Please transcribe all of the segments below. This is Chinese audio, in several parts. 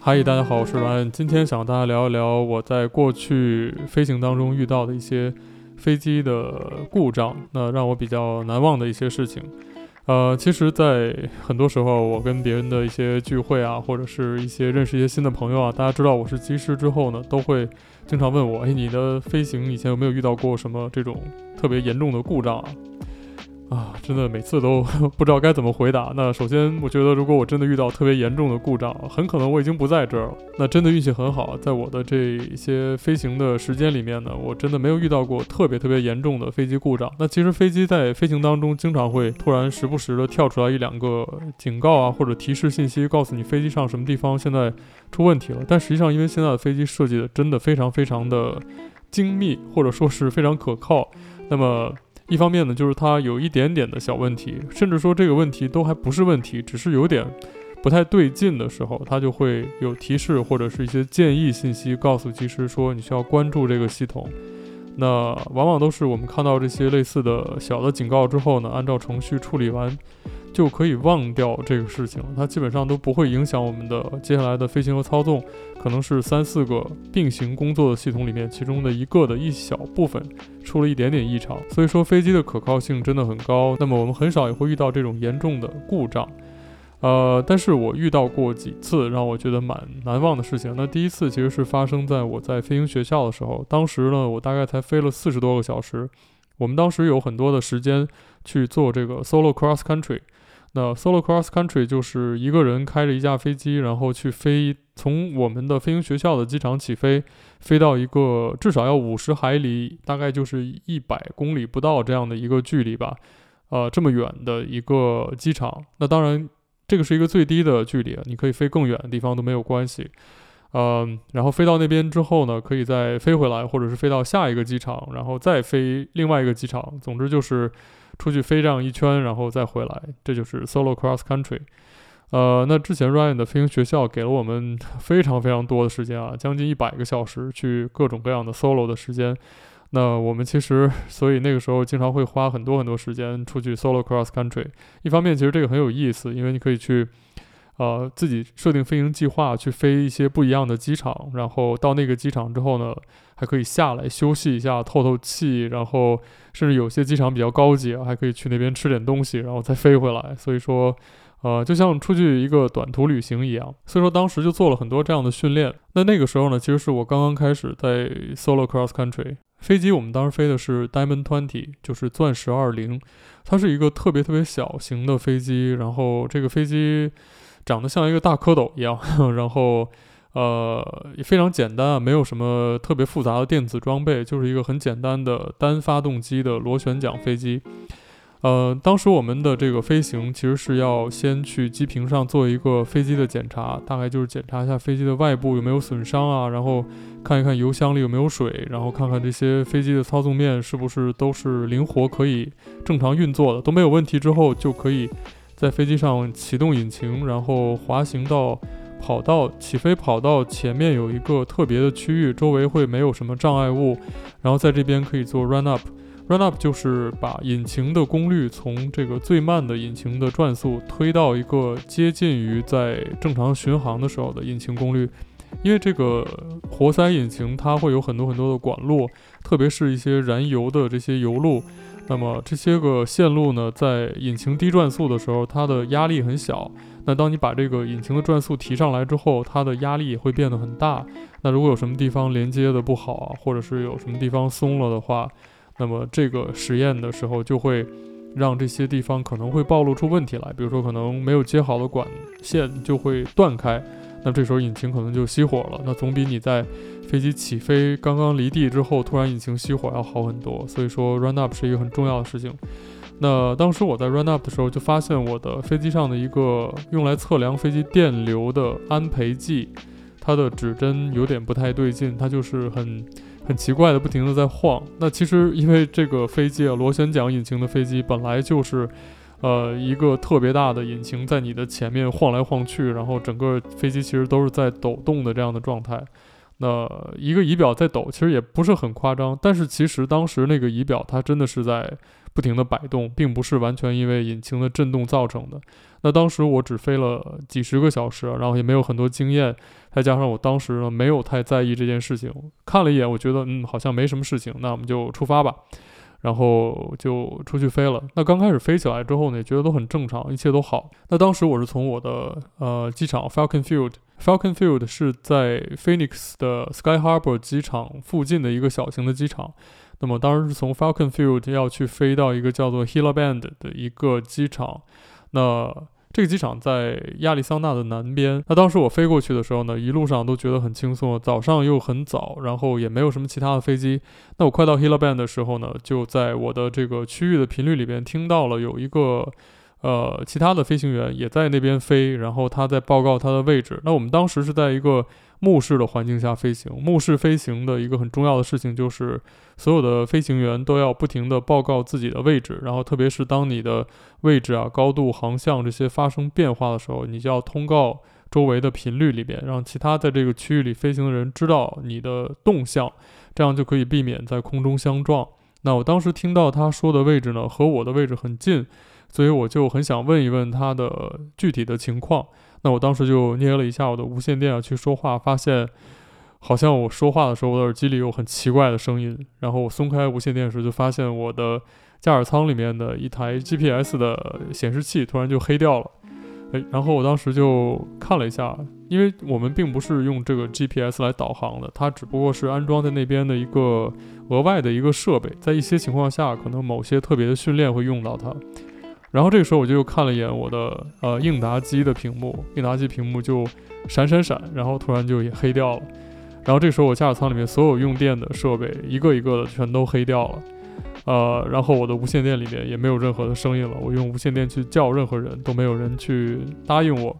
嗨，大家好，我是 Ryan，今天想和大家聊一聊我在过去飞行当中遇到的一些飞机的故障，那让我比较难忘的一些事情。呃，其实，在很多时候，我跟别人的一些聚会啊，或者是一些认识一些新的朋友啊，大家知道我是机师之后呢，都会经常问我，哎，你的飞行以前有没有遇到过什么这种特别严重的故障啊？啊，真的每次都 不知道该怎么回答。那首先，我觉得如果我真的遇到特别严重的故障，很可能我已经不在这儿了。那真的运气很好，在我的这些飞行的时间里面呢，我真的没有遇到过特别特别严重的飞机故障。那其实飞机在飞行当中经常会突然时不时的跳出来一两个警告啊，或者提示信息，告诉你飞机上什么地方现在出问题了。但实际上，因为现在的飞机设计的真的非常非常的精密，或者说是非常可靠，那么。一方面呢，就是它有一点点的小问题，甚至说这个问题都还不是问题，只是有点不太对劲的时候，它就会有提示或者是一些建议信息，告诉技师说你需要关注这个系统。那往往都是我们看到这些类似的小的警告之后呢，按照程序处理完。就可以忘掉这个事情，它基本上都不会影响我们的接下来的飞行和操纵，可能是三四个并行工作的系统里面其中的一个的一小部分出了一点点异常，所以说飞机的可靠性真的很高。那么我们很少也会遇到这种严重的故障，呃，但是我遇到过几次让我觉得蛮难忘的事情。那第一次其实是发生在我在飞行学校的时候，当时呢我大概才飞了四十多个小时，我们当时有很多的时间去做这个 solo cross country。那 solo cross country 就是一个人开着一架飞机，然后去飞，从我们的飞行学校的机场起飞，飞到一个至少要五十海里，大概就是一百公里不到这样的一个距离吧，呃，这么远的一个机场。那当然，这个是一个最低的距离，你可以飞更远的地方都没有关系。嗯、然后飞到那边之后呢，可以再飞回来，或者是飞到下一个机场，然后再飞另外一个机场。总之就是。出去飞这样一圈，然后再回来，这就是 solo cross country。呃，那之前 Ryan 的飞行学校给了我们 非常非常多的时间啊，将近一百个小时去各种各样的 solo 的时间。那我们其实，所以那个时候经常会花很多很多时间出去 solo cross country。一方面，其实这个很有意思，因为你可以去。呃，自己设定飞行计划，去飞一些不一样的机场，然后到那个机场之后呢，还可以下来休息一下，透透气，然后甚至有些机场比较高级，还可以去那边吃点东西，然后再飞回来。所以说，呃，就像出去一个短途旅行一样。所以说当时就做了很多这样的训练。那那个时候呢，其实是我刚刚开始在 solo cross country 飞机，我们当时飞的是 Diamond Twenty，就是钻石二零，它是一个特别特别小型的飞机，然后这个飞机。长得像一个大蝌蚪一样，然后，呃，也非常简单啊，没有什么特别复杂的电子装备，就是一个很简单的单发动机的螺旋桨飞机。呃，当时我们的这个飞行其实是要先去机坪上做一个飞机的检查，大概就是检查一下飞机的外部有没有损伤啊，然后看一看油箱里有没有水，然后看看这些飞机的操纵面是不是都是灵活可以正常运作的，都没有问题之后就可以。在飞机上启动引擎，然后滑行到跑道，起飞跑道前面有一个特别的区域，周围会没有什么障碍物，然后在这边可以做 run up。run up 就是把引擎的功率从这个最慢的引擎的转速推到一个接近于在正常巡航的时候的引擎功率，因为这个活塞引擎它会有很多很多的管路，特别是一些燃油的这些油路。那么这些个线路呢，在引擎低转速的时候，它的压力很小。那当你把这个引擎的转速提上来之后，它的压力也会变得很大。那如果有什么地方连接的不好啊，或者是有什么地方松了的话，那么这个实验的时候就会让这些地方可能会暴露出问题来。比如说，可能没有接好的管线就会断开。那这时候引擎可能就熄火了，那总比你在飞机起飞刚刚离地之后突然引擎熄火要好很多。所以说 run up 是一个很重要的事情。那当时我在 run up 的时候就发现我的飞机上的一个用来测量飞机电流的安培计，它的指针有点不太对劲，它就是很很奇怪的不停的在晃。那其实因为这个飞机啊，螺旋桨引擎的飞机本来就是。呃，一个特别大的引擎在你的前面晃来晃去，然后整个飞机其实都是在抖动的这样的状态。那一个仪表在抖，其实也不是很夸张，但是其实当时那个仪表它真的是在不停的摆动，并不是完全因为引擎的震动造成的。那当时我只飞了几十个小时，然后也没有很多经验，再加上我当时呢没有太在意这件事情，看了一眼，我觉得嗯好像没什么事情，那我们就出发吧。然后就出去飞了。那刚开始飞起来之后呢，也觉得都很正常，一切都好。那当时我是从我的呃机场 Falcon Field，Falcon Field 是在 Phoenix 的 Sky Harbor 机场附近的一个小型的机场。那么当时是从 Falcon Field 要去飞到一个叫做 Hillaband 的一个机场。那这个机场在亚利桑那的南边。那当时我飞过去的时候呢，一路上都觉得很轻松。早上又很早，然后也没有什么其他的飞机。那我快到 Hill Band 的时候呢，就在我的这个区域的频率里边听到了有一个呃其他的飞行员也在那边飞，然后他在报告他的位置。那我们当时是在一个。目视的环境下飞行，目视飞行的一个很重要的事情就是，所有的飞行员都要不停地报告自己的位置，然后特别是当你的位置啊、高度、航向这些发生变化的时候，你就要通告周围的频率里边，让其他在这个区域里飞行的人知道你的动向，这样就可以避免在空中相撞。那我当时听到他说的位置呢，和我的位置很近，所以我就很想问一问他的具体的情况。那我当时就捏了一下我的无线电啊，去说话，发现好像我说话的时候，我的耳机里有很奇怪的声音。然后我松开无线电时，就发现我的驾驶舱里面的一台 GPS 的显示器突然就黑掉了。诶，然后我当时就看了一下，因为我们并不是用这个 GPS 来导航的，它只不过是安装在那边的一个额外的一个设备，在一些情况下，可能某些特别的训练会用到它。然后这个时候我就又看了一眼我的呃应答机的屏幕，应答机屏幕就闪闪闪，然后突然就也黑掉了。然后这个时候我驾驶舱里面所有用电的设备一个一个的全都黑掉了，呃，然后我的无线电里面也没有任何的声音了。我用无线电去叫任何人都没有人去答应我。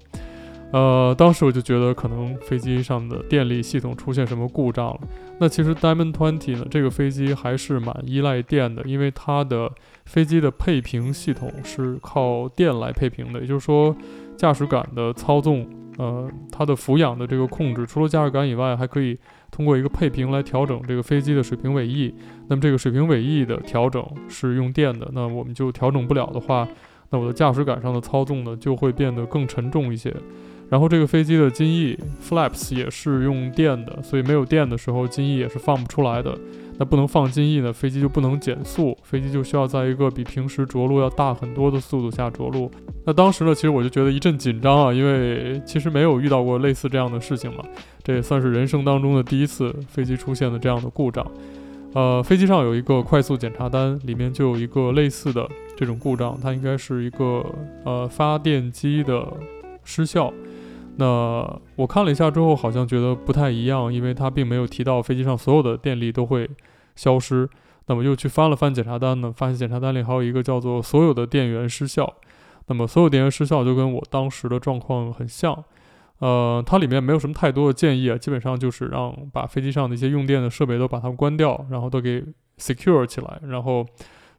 呃，当时我就觉得可能飞机上的电力系统出现什么故障了。那其实 Diamond Twenty 呢，这个飞机还是蛮依赖电的，因为它的飞机的配平系统是靠电来配平的。也就是说，驾驶杆的操纵，呃，它的俯仰的这个控制，除了驾驶杆以外，还可以通过一个配平来调整这个飞机的水平尾翼。那么这个水平尾翼的调整是用电的，那我们就调整不了的话，那我的驾驶杆上的操纵呢，就会变得更沉重一些。然后这个飞机的襟翼 flaps 也是用电的，所以没有电的时候，襟翼也是放不出来的。那不能放襟翼呢，飞机就不能减速，飞机就需要在一个比平时着陆要大很多的速度下着陆。那当时呢，其实我就觉得一阵紧张啊，因为其实没有遇到过类似这样的事情嘛，这也算是人生当中的第一次飞机出现的这样的故障。呃，飞机上有一个快速检查单，里面就有一个类似的这种故障，它应该是一个呃发电机的失效。那我看了一下之后，好像觉得不太一样，因为它并没有提到飞机上所有的电力都会消失。那么又去翻了翻检查单呢，发现检查单里还有一个叫做“所有的电源失效”。那么所有电源失效就跟我当时的状况很像。呃，它里面没有什么太多的建议啊，基本上就是让把飞机上的一些用电的设备都把它们关掉，然后都给 secure 起来，然后。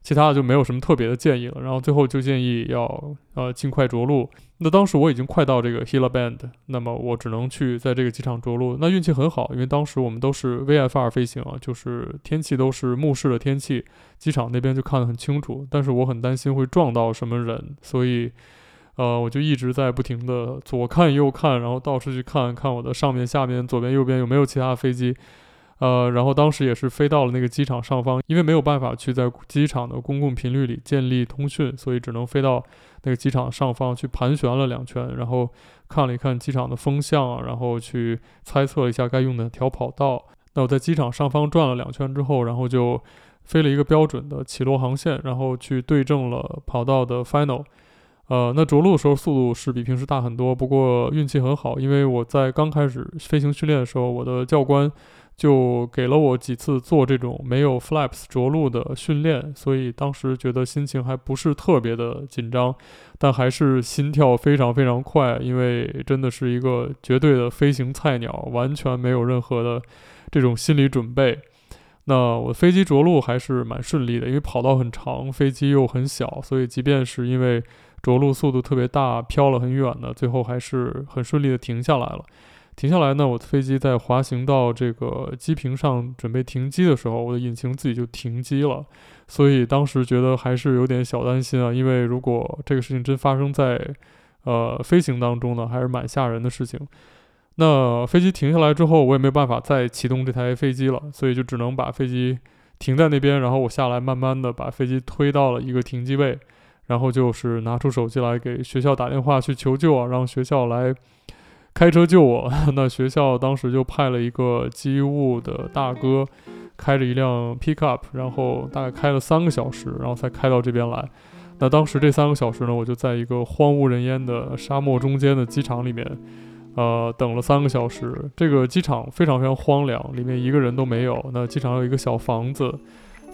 其他的就没有什么特别的建议了，然后最后就建议要呃尽快着陆。那当时我已经快到这个 Hila Bend，那么我只能去在这个机场着陆。那运气很好，因为当时我们都是 VFR 飞行啊，就是天气都是目视的天气，机场那边就看得很清楚。但是我很担心会撞到什么人，所以呃我就一直在不停的左看右看，然后到处去看看我的上面下面左边右边有没有其他飞机。呃，然后当时也是飞到了那个机场上方，因为没有办法去在机场的公共频率里建立通讯，所以只能飞到那个机场上方去盘旋了两圈，然后看了一看机场的风向，然后去猜测了一下该用哪条跑道。那我在机场上方转了两圈之后，然后就飞了一个标准的起落航线，然后去对正了跑道的 final。呃，那着陆的时候速度是比平时大很多，不过运气很好，因为我在刚开始飞行训练的时候，我的教官。就给了我几次做这种没有 flaps 着陆的训练，所以当时觉得心情还不是特别的紧张，但还是心跳非常非常快，因为真的是一个绝对的飞行菜鸟，完全没有任何的这种心理准备。那我飞机着陆还是蛮顺利的，因为跑道很长，飞机又很小，所以即便是因为着陆速度特别大，飘了很远呢，最后还是很顺利的停下来了。停下来呢，我的飞机在滑行到这个机坪上准备停机的时候，我的引擎自己就停机了。所以当时觉得还是有点小担心啊，因为如果这个事情真发生在呃飞行当中呢，还是蛮吓人的事情。那飞机停下来之后，我也没有办法再启动这台飞机了，所以就只能把飞机停在那边，然后我下来慢慢的把飞机推到了一个停机位，然后就是拿出手机来给学校打电话去求救啊，让学校来开车救我。那学校当时就派了一个机务的大哥，开着一辆 pickup，然后大概开了三个小时，然后才开到这边来。那当时这三个小时呢，我就在一个荒无人烟的沙漠中间的机场里面。呃，等了三个小时，这个机场非常非常荒凉，里面一个人都没有。那机场有一个小房子，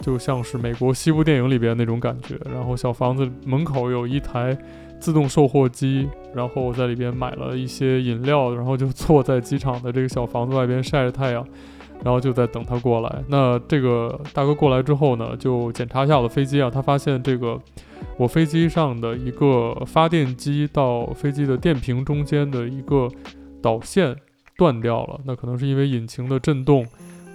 就像是美国西部电影里边那种感觉。然后小房子门口有一台自动售货机，然后我在里边买了一些饮料，然后就坐在机场的这个小房子外边晒着太阳，然后就在等他过来。那这个大哥过来之后呢，就检查一下我的飞机啊，他发现这个。我飞机上的一个发电机到飞机的电瓶中间的一个导线断掉了，那可能是因为引擎的震动，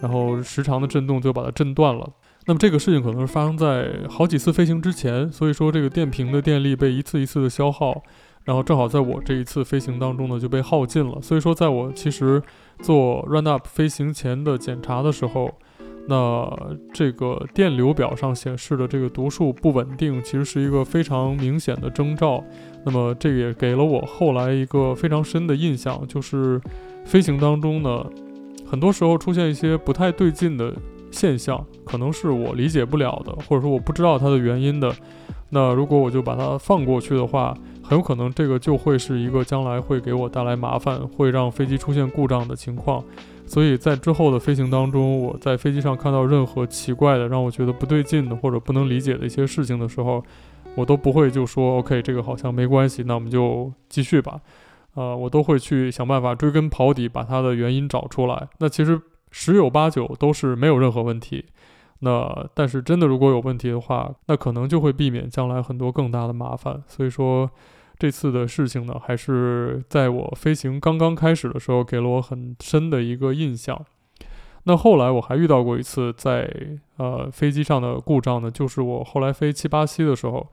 然后时长的震动就把它震断了。那么这个事情可能是发生在好几次飞行之前，所以说这个电瓶的电力被一次一次的消耗，然后正好在我这一次飞行当中呢就被耗尽了。所以说在我其实做 run up 飞行前的检查的时候。那这个电流表上显示的这个读数不稳定，其实是一个非常明显的征兆。那么这个也给了我后来一个非常深的印象，就是飞行当中呢，很多时候出现一些不太对劲的现象，可能是我理解不了的，或者说我不知道它的原因的。那如果我就把它放过去的话，很有可能这个就会是一个将来会给我带来麻烦，会让飞机出现故障的情况。所以在之后的飞行当中，我在飞机上看到任何奇怪的、让我觉得不对劲的或者不能理解的一些事情的时候，我都不会就说 “OK，这个好像没关系，那我们就继续吧。”呃，我都会去想办法追根刨底，把它的原因找出来。那其实十有八九都是没有任何问题。那但是真的如果有问题的话，那可能就会避免将来很多更大的麻烦。所以说。这次的事情呢，还是在我飞行刚刚开始的时候，给了我很深的一个印象。那后来我还遇到过一次在呃飞机上的故障呢，就是我后来飞七八七的时候，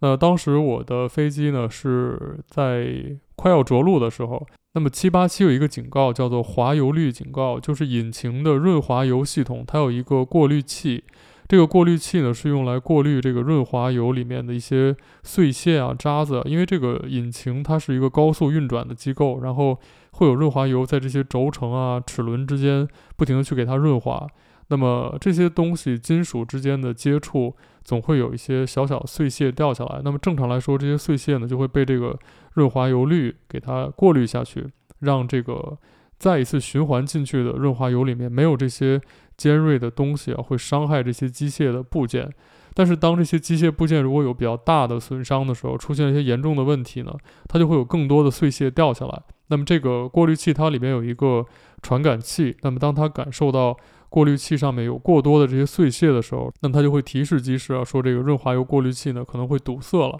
那当时我的飞机呢是在快要着陆的时候，那么七八七有一个警告叫做滑油率警告，就是引擎的润滑油系统它有一个过滤器。这个过滤器呢，是用来过滤这个润滑油里面的一些碎屑啊、渣子，因为这个引擎它是一个高速运转的机构，然后会有润滑油在这些轴承啊、齿轮之间不停地去给它润滑。那么这些东西金属之间的接触，总会有一些小小碎屑掉下来。那么正常来说，这些碎屑呢，就会被这个润滑油滤给它过滤下去，让这个再一次循环进去的润滑油里面没有这些。尖锐的东西啊，会伤害这些机械的部件。但是，当这些机械部件如果有比较大的损伤的时候，出现一些严重的问题呢，它就会有更多的碎屑掉下来。那么，这个过滤器它里面有一个传感器。那么，当它感受到过滤器上面有过多的这些碎屑的时候，那么它就会提示机师啊，说这个润滑油过滤器呢可能会堵塞了。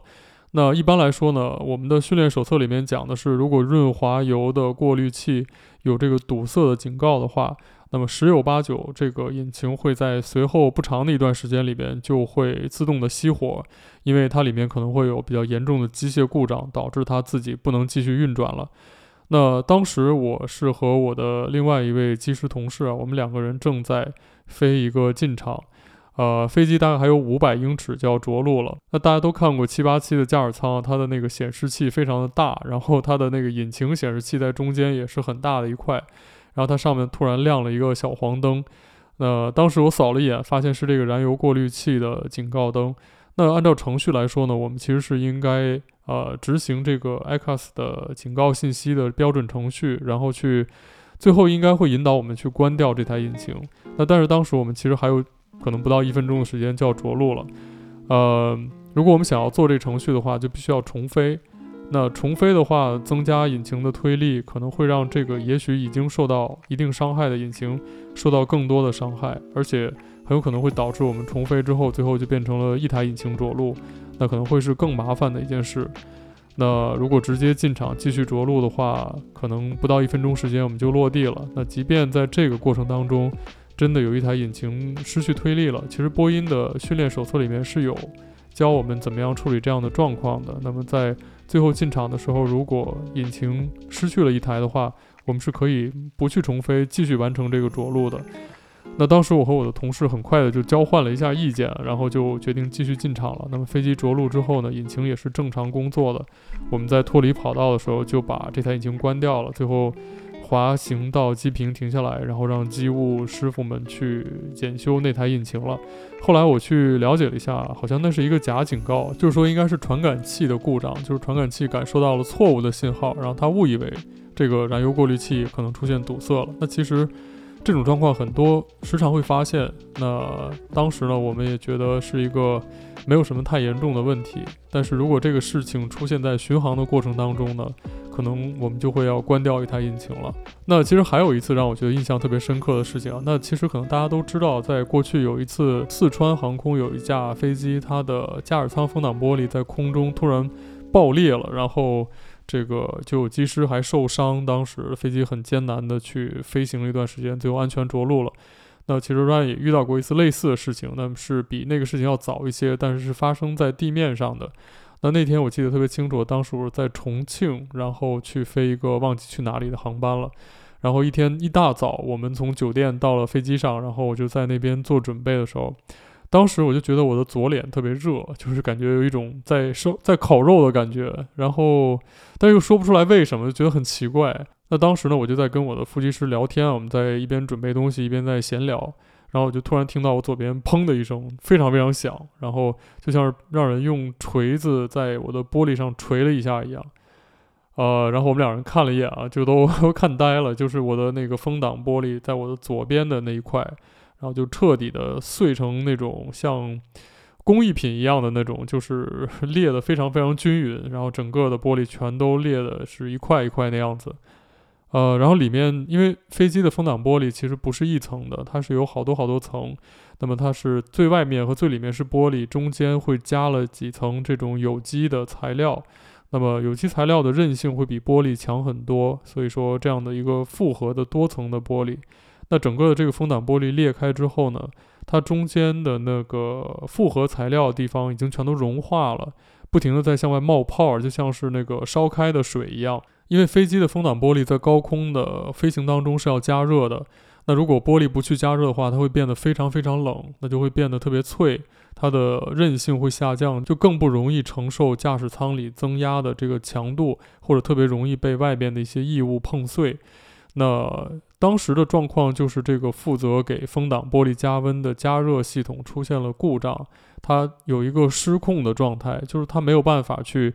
那一般来说呢，我们的训练手册里面讲的是，如果润滑油的过滤器有这个堵塞的警告的话。那么十有八九，这个引擎会在随后不长的一段时间里边就会自动的熄火，因为它里面可能会有比较严重的机械故障，导致它自己不能继续运转了。那当时我是和我的另外一位机师同事啊，我们两个人正在飞一个进场，呃，飞机大概还有五百英尺就要着陆了。那大家都看过七八七的驾驶舱，它的那个显示器非常的大，然后它的那个引擎显示器在中间也是很大的一块。然后它上面突然亮了一个小黄灯，那当时我扫了一眼，发现是这个燃油过滤器的警告灯。那按照程序来说呢，我们其实是应该呃执行这个 ECAS 的警告信息的标准程序，然后去最后应该会引导我们去关掉这台引擎。那但是当时我们其实还有可能不到一分钟的时间就要着陆了，呃，如果我们想要做这个程序的话，就必须要重飞。那重飞的话，增加引擎的推力，可能会让这个也许已经受到一定伤害的引擎受到更多的伤害，而且很有可能会导致我们重飞之后，最后就变成了一台引擎着陆，那可能会是更麻烦的一件事。那如果直接进场继续着陆的话，可能不到一分钟时间我们就落地了。那即便在这个过程当中，真的有一台引擎失去推力了，其实波音的训练手册里面是有教我们怎么样处理这样的状况的。那么在最后进场的时候，如果引擎失去了一台的话，我们是可以不去重飞，继续完成这个着陆的。那当时我和我的同事很快的就交换了一下意见，然后就决定继续进场了。那么飞机着陆之后呢，引擎也是正常工作的。我们在脱离跑道的时候就把这台引擎关掉了，最后滑行到机坪停下来，然后让机务师傅们去检修那台引擎了。后来我去了解了一下，好像那是一个假警告，就是说应该是传感器的故障，就是传感器感受到了错误的信号，然后他误以为这个燃油过滤器可能出现堵塞了。那其实。这种状况很多，时常会发现。那当时呢，我们也觉得是一个没有什么太严重的问题。但是如果这个事情出现在巡航的过程当中呢，可能我们就会要关掉一台引擎了。那其实还有一次让我觉得印象特别深刻的事情啊，那其实可能大家都知道，在过去有一次四川航空有一架飞机，它的驾驶舱风挡玻璃在空中突然爆裂了，然后。这个就有机师还受伤，当时飞机很艰难的去飞行了一段时间，最后安全着陆了。那其实 Ryan 也遇到过一次类似的事情，那是比那个事情要早一些，但是是发生在地面上的。那那天我记得特别清楚，当时我在重庆，然后去飞一个忘记去哪里的航班了。然后一天一大早，我们从酒店到了飞机上，然后我就在那边做准备的时候。当时我就觉得我的左脸特别热，就是感觉有一种在烧、在烤肉的感觉，然后但又说不出来为什么，就觉得很奇怪。那当时呢，我就在跟我的副机师聊天，我们在一边准备东西，一边在闲聊，然后我就突然听到我左边砰的一声，非常非常响，然后就像是让人用锤子在我的玻璃上锤了一下一样。呃，然后我们两人看了一眼啊，就都 看呆了，就是我的那个风挡玻璃在我的左边的那一块。然后就彻底的碎成那种像工艺品一样的那种，就是 裂得非常非常均匀，然后整个的玻璃全都裂的是一块一块那样子。呃，然后里面因为飞机的风挡玻璃其实不是一层的，它是有好多好多层。那么它是最外面和最里面是玻璃，中间会加了几层这种有机的材料。那么有机材料的韧性会比玻璃强很多，所以说这样的一个复合的多层的玻璃。那整个的这个风挡玻璃裂开之后呢，它中间的那个复合材料的地方已经全都融化了，不停地在向外冒泡，就像是那个烧开的水一样。因为飞机的风挡玻璃在高空的飞行当中是要加热的，那如果玻璃不去加热的话，它会变得非常非常冷，那就会变得特别脆，它的韧性会下降，就更不容易承受驾驶舱里增压的这个强度，或者特别容易被外边的一些异物碰碎。那当时的状况就是，这个负责给风挡玻璃加温的加热系统出现了故障，它有一个失控的状态，就是它没有办法去。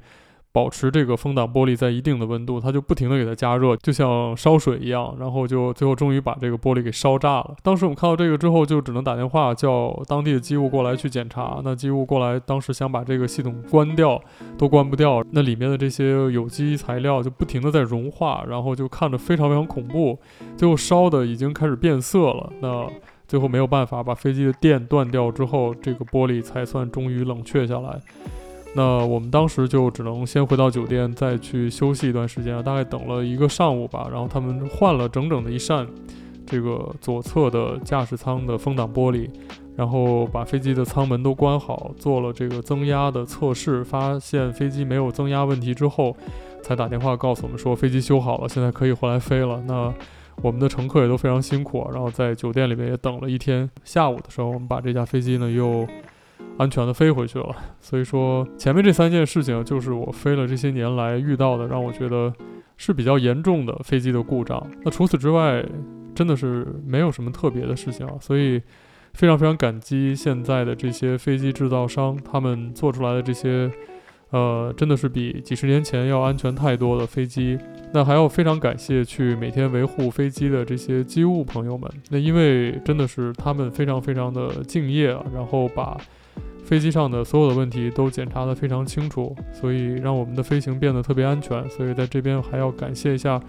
保持这个风挡玻璃在一定的温度，它就不停地给它加热，就像烧水一样，然后就最后终于把这个玻璃给烧炸了。当时我们看到这个之后，就只能打电话叫当地的机务过来去检查。那机务过来，当时想把这个系统关掉，都关不掉。那里面的这些有机材料就不停地在融化，然后就看着非常非常恐怖。最后烧的已经开始变色了。那最后没有办法把飞机的电断掉之后，这个玻璃才算终于冷却下来。那我们当时就只能先回到酒店，再去休息一段时间，大概等了一个上午吧。然后他们换了整整的一扇这个左侧的驾驶舱的风挡玻璃，然后把飞机的舱门都关好，做了这个增压的测试，发现飞机没有增压问题之后，才打电话告诉我们说飞机修好了，现在可以回来飞了。那我们的乘客也都非常辛苦，然后在酒店里面也等了一天。下午的时候，我们把这架飞机呢又。安全的飞回去了，所以说前面这三件事情就是我飞了这些年来遇到的，让我觉得是比较严重的飞机的故障。那除此之外，真的是没有什么特别的事情啊，所以非常非常感激现在的这些飞机制造商，他们做出来的这些，呃，真的是比几十年前要安全太多的飞机。那还要非常感谢去每天维护飞机的这些机务朋友们，那因为真的是他们非常非常的敬业啊，然后把。飞机上的所有的问题都检查得非常清楚，所以让我们的飞行变得特别安全。所以在这边还要感谢一下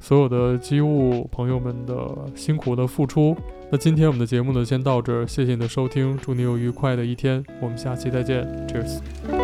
所有的机务朋友们的辛苦的付出。那今天我们的节目呢，先到这儿，谢谢你的收听，祝你有愉快的一天，我们下期再见，Cheers。